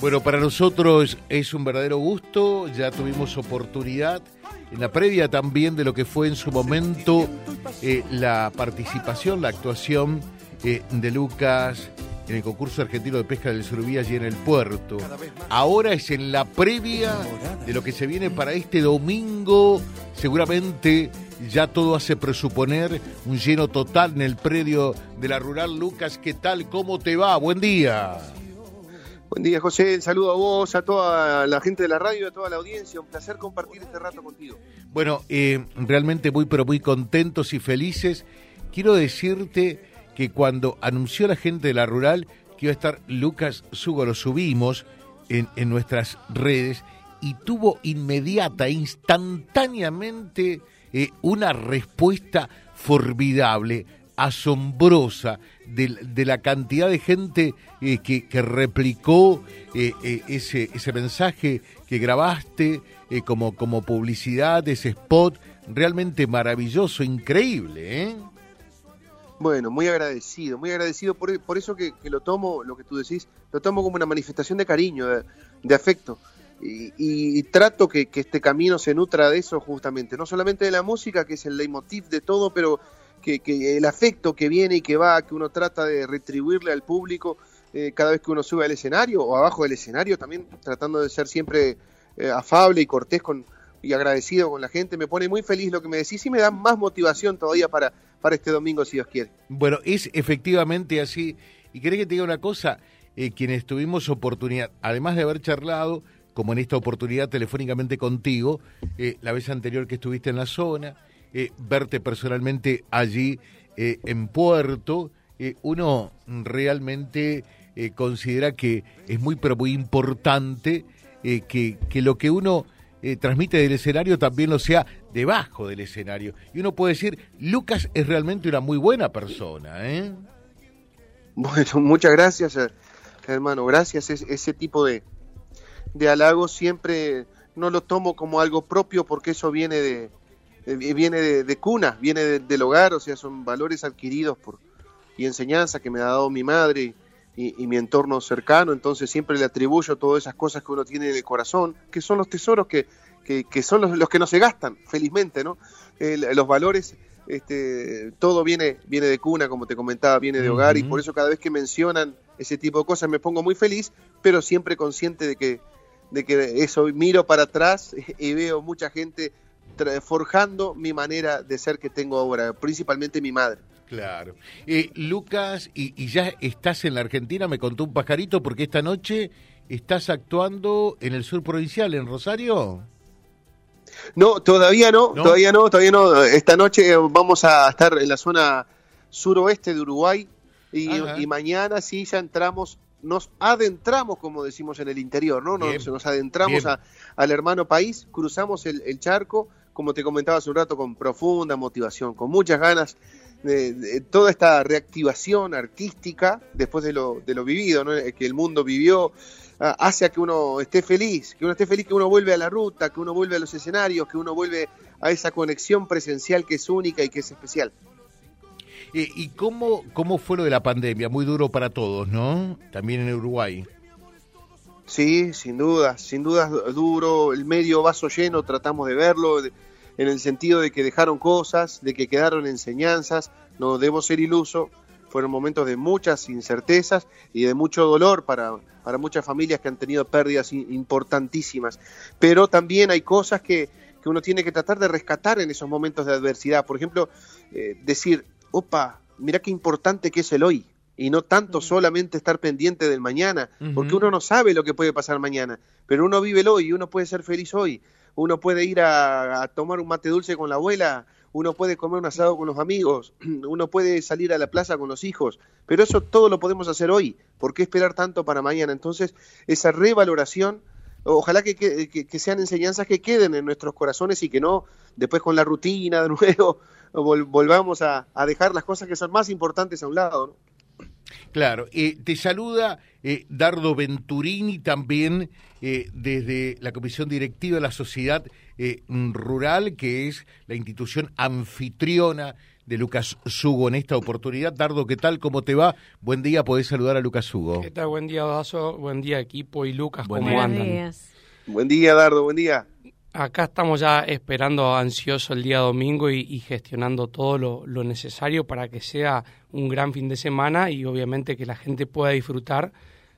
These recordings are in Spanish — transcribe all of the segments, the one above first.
Bueno, para nosotros es un verdadero gusto, ya tuvimos oportunidad en la previa también de lo que fue en su momento eh, la participación, la actuación eh, de Lucas en el concurso argentino de pesca del Surubías y en el puerto. Ahora es en la previa de lo que se viene para este domingo, seguramente ya todo hace presuponer un lleno total en el predio de la rural. Lucas, ¿qué tal? ¿Cómo te va? Buen día. Buen día, José. El saludo a vos, a toda la gente de la radio, a toda la audiencia. Un placer compartir este rato contigo. Bueno, eh, realmente muy, pero muy contentos y felices. Quiero decirte que cuando anunció la gente de la rural que iba a estar Lucas Sugo, lo subimos en, en nuestras redes y tuvo inmediata, instantáneamente, eh, una respuesta formidable asombrosa de, la cantidad de gente eh, que, replicó eh, eh, ese, mensaje que grabaste como, publicidad, ese spot, realmente maravilloso, increíble. Bueno, muy agradecido, muy agradecido por, por eso que, lo tomo, lo que tú decís, lo tomo como una manifestación de cariño, de, afecto. Y, trato que, que, este camino se nutra de eso justamente, no solamente de la música, que es el leitmotiv de todo, pero que, el afecto que viene y que va, que uno trata de retribuirle al público eh, cada vez que uno sube al escenario o abajo del escenario, también tratando de ser siempre eh, afable y cortés con, y agradecido con la gente. Me pone muy feliz lo que me decís y me da más motivación todavía para, para este domingo, si Dios quiere. Bueno, es efectivamente así. Y querés que te diga una cosa, eh, quienes tuvimos oportunidad, además de haber charlado, como en esta oportunidad telefónicamente contigo, la vez anterior que estuviste en la zona, eh, verte personalmente allí eh, en Puerto, eh, uno realmente considera que es muy, pero muy importante que, que, lo que uno transmite del escenario también lo sea debajo del escenario. Y uno puede decir, Lucas es realmente una muy buena persona. Bueno, muchas gracias, hermano. Gracias. ese tipo de, de halagos siempre no lo tomo como algo propio porque eso viene de, eh, viene de, cuna, viene del hogar, o sea, son valores adquiridos por y enseñanza que me ha dado mi madre y, mi entorno cercano, entonces siempre le atribuyo todas esas cosas que uno tiene en el corazón, que son los tesoros que, que, son los, los, que no se gastan, felizmente, ¿no? los valores, este, todo viene, viene de cuna, como te comentaba, viene de hogar, y por eso cada vez que mencionan ese tipo de cosas me pongo muy feliz, pero siempre consciente de que, de que eso miro para atrás y veo mucha gente forjando mi manera de ser que tengo ahora, principalmente mi madre. Claro. Eh, Lucas, y, ya estás en la Argentina, me contó un pajarito, porque esta noche estás actuando en el sur provincial, en Rosario. No, todavía no, todavía no, todavía no. Esta noche vamos a estar en la zona suroeste de Uruguay y, mañana sí ya entramos, nos adentramos, como decimos en el interior, ¿no? Nos, nos adentramos al hermano país, cruzamos el charco como te comentaba hace un rato, con profunda motivación, con muchas ganas de, toda esta reactivación artística después de lo, de lo vivido, que el mundo vivió, ah, hace a que uno esté feliz, que uno esté feliz, que uno vuelve a la ruta, que uno vuelve a los escenarios, que uno vuelve a esa conexión presencial que es única y que es especial. Eh, ¿Y cómo, cómo fue lo de la pandemia? Muy duro para todos, ¿no? También en Uruguay. Sí, sin duda, sin duda duro, el medio vaso lleno, tratamos de verlo en el sentido de que dejaron cosas, de que quedaron enseñanzas, no debo ser iluso, fueron momentos de muchas incertezas y de mucho dolor para, para muchas familias que han tenido pérdidas importantísimas, pero también hay cosas que, que uno tiene que tratar de rescatar en esos momentos de adversidad, por ejemplo, eh, decir, opa, mira qué importante que es el hoy, y no tanto solamente estar pendiente del mañana, porque uno no sabe lo que puede pasar mañana, pero uno vive el hoy y uno puede ser feliz hoy. Uno puede ir a, tomar un mate dulce con la abuela, uno puede comer un asado con los amigos, uno puede salir a la plaza con los hijos, pero eso todo lo podemos hacer hoy. ¿Por qué esperar tanto para mañana? Entonces, esa revaloración, ojalá que, que, sean enseñanzas que queden en nuestros corazones y que no después con la rutina de nuevo volvamos a, a dejar las cosas que son más importantes a un lado. ¿no? Claro, eh, te saluda eh, Dardo Venturini también eh, desde la Comisión Directiva de la Sociedad Rural, que es la institución anfitriona de Lucas Sugo en esta oportunidad. Dardo, ¿qué tal? ¿Cómo te va? Buen día, podés saludar a Lucas Sugo. ¿Qué tal? Buen día, Dazo. Buen día, equipo y Lucas, ¿cómo andan? Buen día, Dardo, buen día. Acá estamos ya esperando ansioso el día domingo y, gestionando todo lo, lo, necesario para que sea un gran fin de semana y obviamente que la gente pueda disfrutar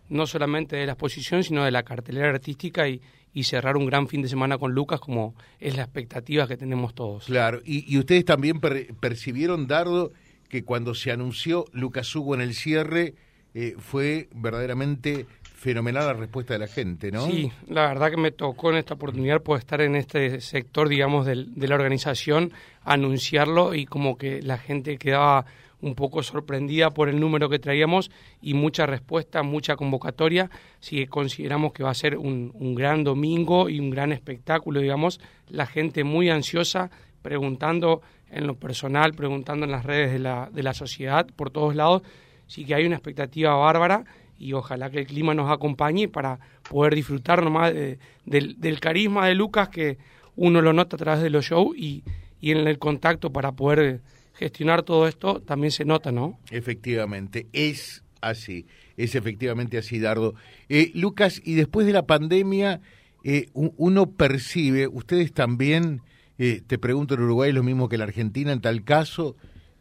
no solamente de la exposición, sino de la cartelera artística y, y cerrar un gran fin de semana con Lucas, como es la expectativa que tenemos todos. Claro, y, ustedes también percibieron, Dardo, que cuando se anunció Lucas Hugo en el cierre, eh, fue verdaderamente fenomenal la respuesta de la gente, ¿no? Sí, la verdad que me tocó en esta oportunidad poder estar en este sector, digamos, de la organización, anunciarlo y como que la gente quedaba un poco sorprendida por el número que traíamos y mucha respuesta, mucha convocatoria. Si consideramos que va a ser un, un gran domingo y un gran espectáculo, digamos, la gente muy ansiosa, preguntando en lo personal, preguntando en las redes de la, de la sociedad, por todos lados, sí que hay una expectativa bárbara y ojalá que el clima nos acompañe para poder disfrutar nomás del, del, carisma de Lucas que uno lo nota a través de los shows y, y en el contacto para poder gestionar todo esto también se nota, ¿no? Efectivamente, es así, es efectivamente así, Dardo. Eh, Lucas, y después de la pandemia, eh, uno percibe, ustedes también, eh, te pregunto en Uruguay lo mismo que en la Argentina en tal caso,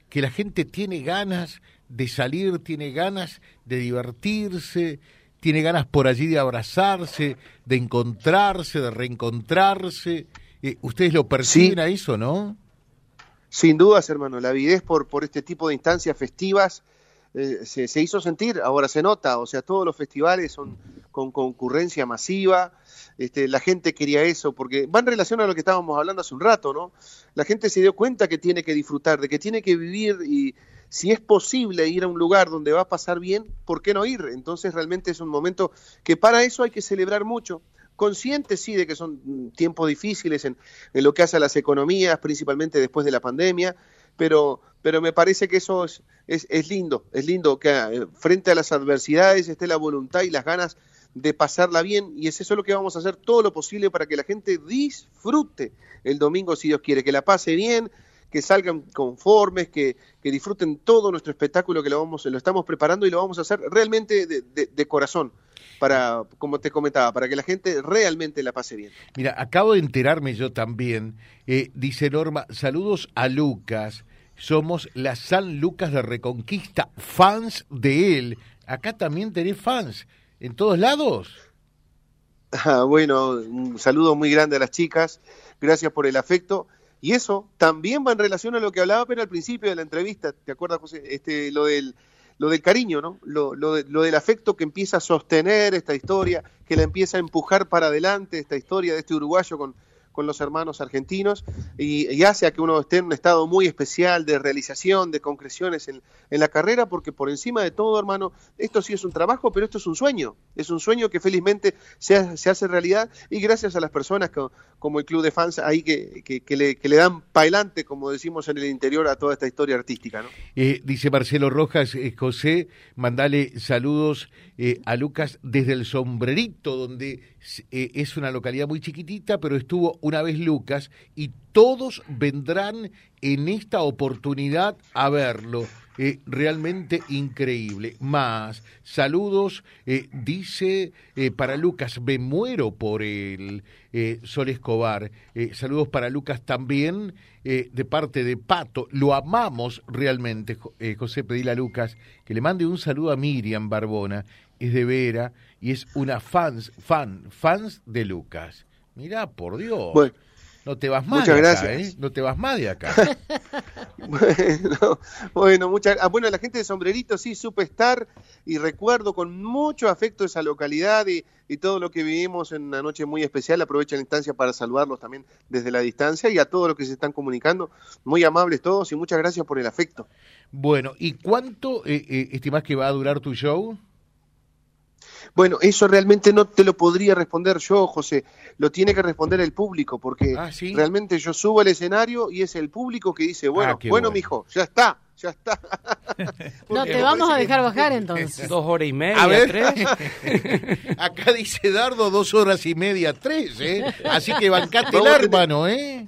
que la gente tiene ganas de salir, tiene ganas de divertirse, tiene ganas por allí de abrazarse, de encontrarse, de reencontrarse. ustedes lo perciben a eso, ¿no? Sin dudas, hermano, la avidez por, por este tipo de instancias festivas eh, se, hizo sentir, ahora se nota, o sea, todos los festivales son con concurrencia masiva, este, la gente quería eso, porque va en relación a lo que estábamos hablando hace un rato, ¿no? La gente se dio cuenta que tiene que disfrutar, de que tiene que vivir y si es posible ir a un lugar donde va a pasar bien, ¿por qué no ir? Entonces realmente es un momento que para eso hay que celebrar mucho conscientes sí de que son tiempos difíciles en, lo que hace a las economías, principalmente después de la pandemia, pero, pero me parece que eso es, es, lindo, es lindo que eh, frente a las adversidades esté la voluntad y las ganas de pasarla bien y es eso lo que vamos a hacer todo lo posible para que la gente disfrute el domingo si Dios quiere, que la pase bien, que salgan conformes, que, que disfruten todo nuestro espectáculo que lo, vamos, lo estamos preparando y lo vamos a hacer realmente de, corazón, para, como te comentaba, para que la gente realmente la pase bien. Mira, acabo de enterarme yo también, eh, dice Norma, saludos a Lucas, somos la San Lucas de Reconquista, fans de él. Acá también tenés fans, en todos lados. Ah, bueno, un saludo muy grande a las chicas, gracias por el afecto y eso también va en relación a lo que hablaba pero al principio de la entrevista, ¿te acuerdas, José? Este, lo del lo del cariño, ¿no? Lo, lo, lo, del afecto que empieza a sostener esta historia, que la empieza a empujar para adelante, esta historia de este uruguayo con, con los hermanos argentinos y, hace a que uno esté en un estado muy especial de realización, de concreciones en, la carrera, porque por encima de todo, hermano, esto sí es un trabajo, pero esto es un sueño, es un sueño que felizmente se, se hace realidad y gracias a las personas como el Club de Fans ahí que, que, le, que le, dan pailante, como decimos en el interior, a toda esta historia artística. ¿no? Eh, dice Marcelo Rojas, eh, José, mandale saludos eh, a Lucas desde el sombrerito, donde es una localidad muy chiquitita, pero estuvo una vez Lucas y todos vendrán en esta oportunidad a verlo. Eh, realmente increíble. Más, saludos, eh, dice eh, para Lucas, me muero por el Sol Escobar. saludos para Lucas también, de parte de Pato. Lo amamos realmente, José, pedile a Lucas que le mande un saludo a Miriam Barbona. Es de Vera y es una fans, fan, fans de Lucas. Mirá, por Dios. Bueno, no te vas más muchas de gracias. acá, ¿eh? No te vas más de acá. bueno, bueno, muchas ah, bueno, la gente de Sombrerito sí supe estar y recuerdo con mucho afecto esa localidad y, y, todo lo que vivimos en una noche muy especial. Aprovecho la instancia para saludarlos también desde la distancia y a todos los que se están comunicando. Muy amables todos y muchas gracias por el afecto. Bueno, ¿y cuánto eh, eh, estimás que va a durar tu show? Bueno, eso realmente no te lo podría responder yo, José, lo tiene que responder el público, porque ah, realmente yo subo al escenario y es el público que dice, bueno, ah, bueno, mijo, ya está, ya está. no, te vamos a dejar bajar entonces. Dos horas y media, a ver. tres. Acá dice Dardo dos horas y media, tres, ¿eh? Así que bancate el hermano, ¿eh?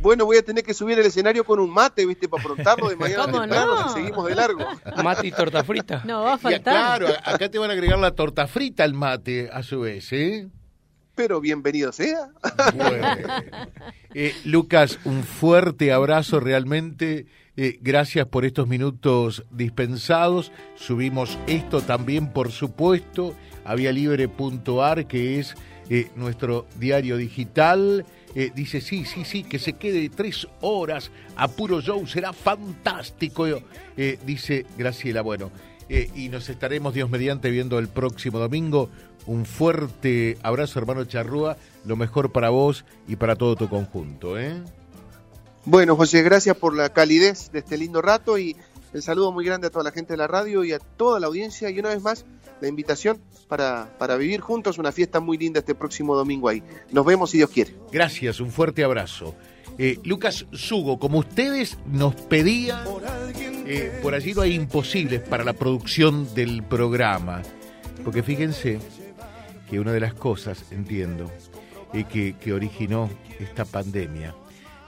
Bueno, voy a tener que subir el escenario con un mate, ¿viste? Para aprontarlo de mañana ¿Cómo temprano, no? si seguimos de largo. Mate y torta frita. No, va a Y, faltar. claro, acá te van a agregar la torta frita al mate, a su vez, ¿eh? Pero bienvenido sea. Bueno. Eh, Lucas, un fuerte abrazo realmente. Eh, gracias por estos minutos dispensados. Subimos esto también, por supuesto, a vialibre.ar, que es eh, nuestro diario digital. Eh, dice, sí, sí, sí, que se quede tres horas a puro show, será fantástico. Eh, dice Graciela, bueno, eh, y nos estaremos, Dios mediante, viendo el próximo domingo. Un fuerte abrazo, hermano Charrúa. Lo mejor para vos y para todo tu conjunto. Bueno, José, gracias por la calidez de este lindo rato y el saludo muy grande a toda la gente de la radio y a toda la audiencia. Y una vez más, la invitación para, para vivir juntos una fiesta muy linda este próximo domingo ahí. Nos vemos si Dios quiere. Gracias, un fuerte abrazo. Eh, Lucas Sugo, como ustedes nos pedían, eh, por allí no hay imposibles para la producción del programa. Porque fíjense que una de las cosas, entiendo, eh, que, que originó esta pandemia,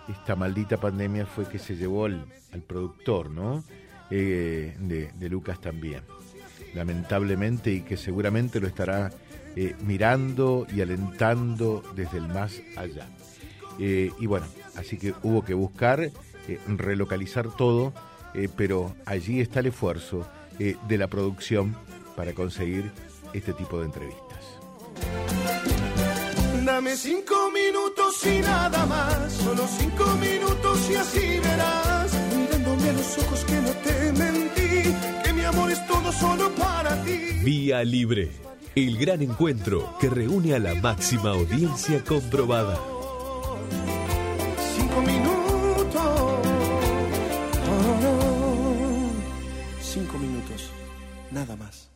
esta maldita pandemia fue que se llevó al, productor, ¿no? Eh, de Lucas también, lamentablemente, y que seguramente lo estará eh, mirando y alentando desde el más allá. Eh, y bueno, así que hubo que buscar eh, relocalizar todo, pero allí está el esfuerzo de la producción para conseguir este tipo de entrevistas. Dame cinco minutos y nada más, solo cinco minutos y así verás, mirándome a los ojos que no te mentí, amor es todo solo para ti. Vía Libre, el gran encuentro que reúne a la máxima audiencia comprobada. Cinco minutos. Oh, cinco minutos, nada más.